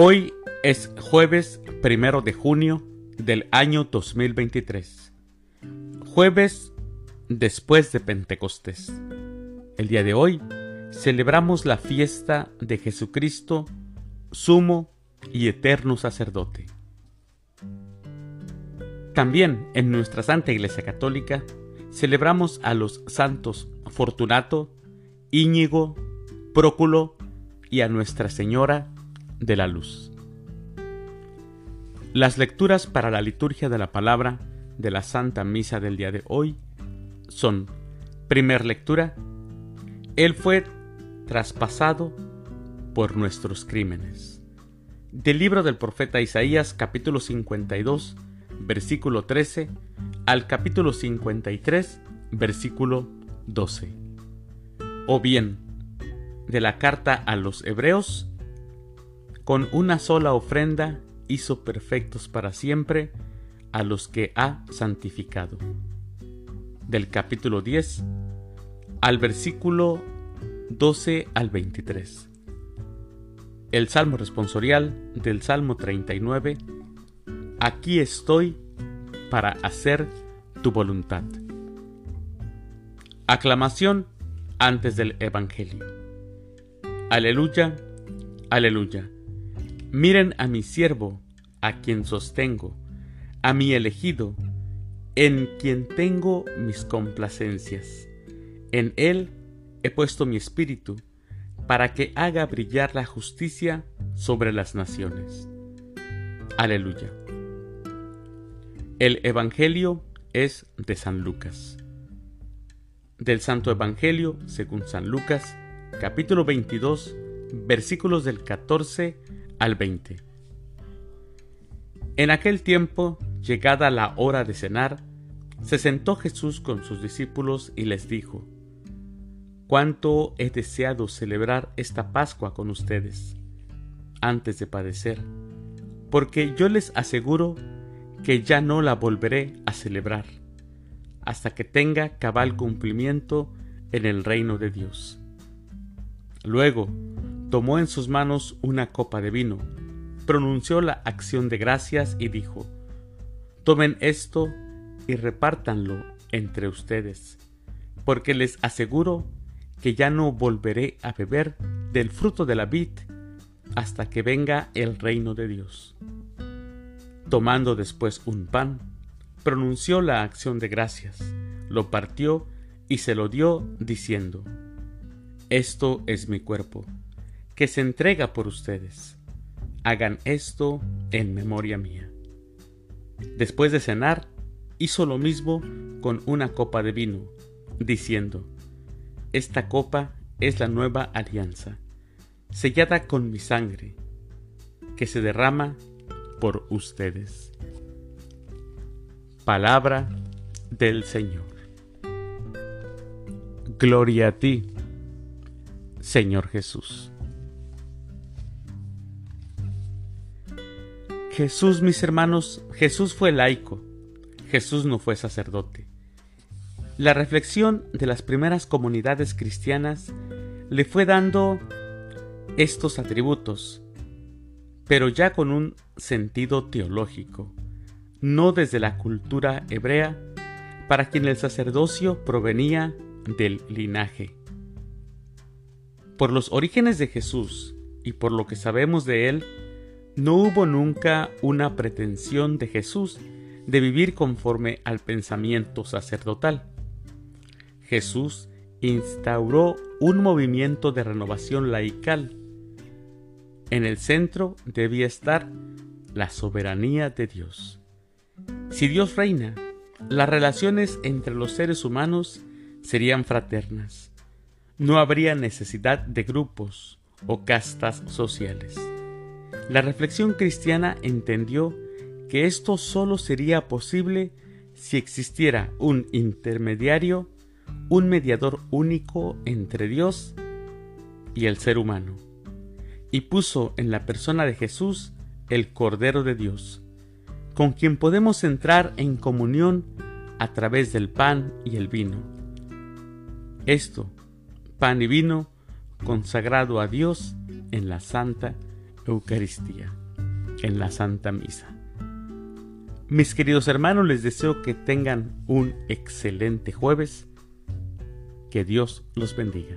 Hoy es jueves primero de junio del año 2023. Jueves después de Pentecostés. El día de hoy celebramos la fiesta de Jesucristo, sumo y eterno sacerdote. También en nuestra Santa Iglesia Católica celebramos a los santos Fortunato, Íñigo, Próculo y a Nuestra Señora de la Luz. Las lecturas para la liturgia de la palabra de la Santa Misa del día de hoy son, primer lectura, Él fue traspasado por nuestros crímenes. Del libro del profeta Isaías capítulo 52, versículo 13, al capítulo 53, versículo 12. O bien, de la carta a los hebreos, con una sola ofrenda hizo perfectos para siempre a los que ha santificado. Del capítulo 10 al versículo 12 al 23. El Salmo responsorial del Salmo 39. Aquí estoy para hacer tu voluntad. Aclamación antes del Evangelio. Aleluya, aleluya. Miren a mi siervo, a quien sostengo, a mi elegido, en quien tengo mis complacencias. En él he puesto mi espíritu, para que haga brillar la justicia sobre las naciones. Aleluya. El Evangelio es de San Lucas. Del Santo Evangelio, según San Lucas, capítulo 22, versículos del 14 al 20. En aquel tiempo, llegada la hora de cenar, se sentó Jesús con sus discípulos y les dijo, Cuánto he deseado celebrar esta Pascua con ustedes, antes de padecer, porque yo les aseguro que ya no la volveré a celebrar, hasta que tenga cabal cumplimiento en el reino de Dios. Luego tomó en sus manos una copa de vino, pronunció la acción de gracias y dijo, Tomen esto y repártanlo entre ustedes, porque les aseguro que ya no volveré a beber del fruto de la vid hasta que venga el reino de Dios. Tomando después un pan, pronunció la acción de gracias, lo partió y se lo dio diciendo, Esto es mi cuerpo, que se entrega por ustedes. Hagan esto en memoria mía. Después de cenar, hizo lo mismo con una copa de vino, diciendo, esta copa es la nueva alianza, sellada con mi sangre, que se derrama por ustedes. Palabra del Señor. Gloria a ti, Señor Jesús. Jesús, mis hermanos, Jesús fue laico, Jesús no fue sacerdote. La reflexión de las primeras comunidades cristianas le fue dando estos atributos, pero ya con un sentido teológico, no desde la cultura hebrea, para quien el sacerdocio provenía del linaje. Por los orígenes de Jesús y por lo que sabemos de él, no hubo nunca una pretensión de Jesús de vivir conforme al pensamiento sacerdotal. Jesús instauró un movimiento de renovación laical. En el centro debía estar la soberanía de Dios. Si Dios reina, las relaciones entre los seres humanos serían fraternas. No habría necesidad de grupos o castas sociales. La reflexión cristiana entendió que esto solo sería posible si existiera un intermediario un mediador único entre Dios y el ser humano, y puso en la persona de Jesús el Cordero de Dios, con quien podemos entrar en comunión a través del pan y el vino. Esto, pan y vino, consagrado a Dios en la Santa Eucaristía, en la Santa Misa. Mis queridos hermanos, les deseo que tengan un excelente jueves. Que Dios los bendiga.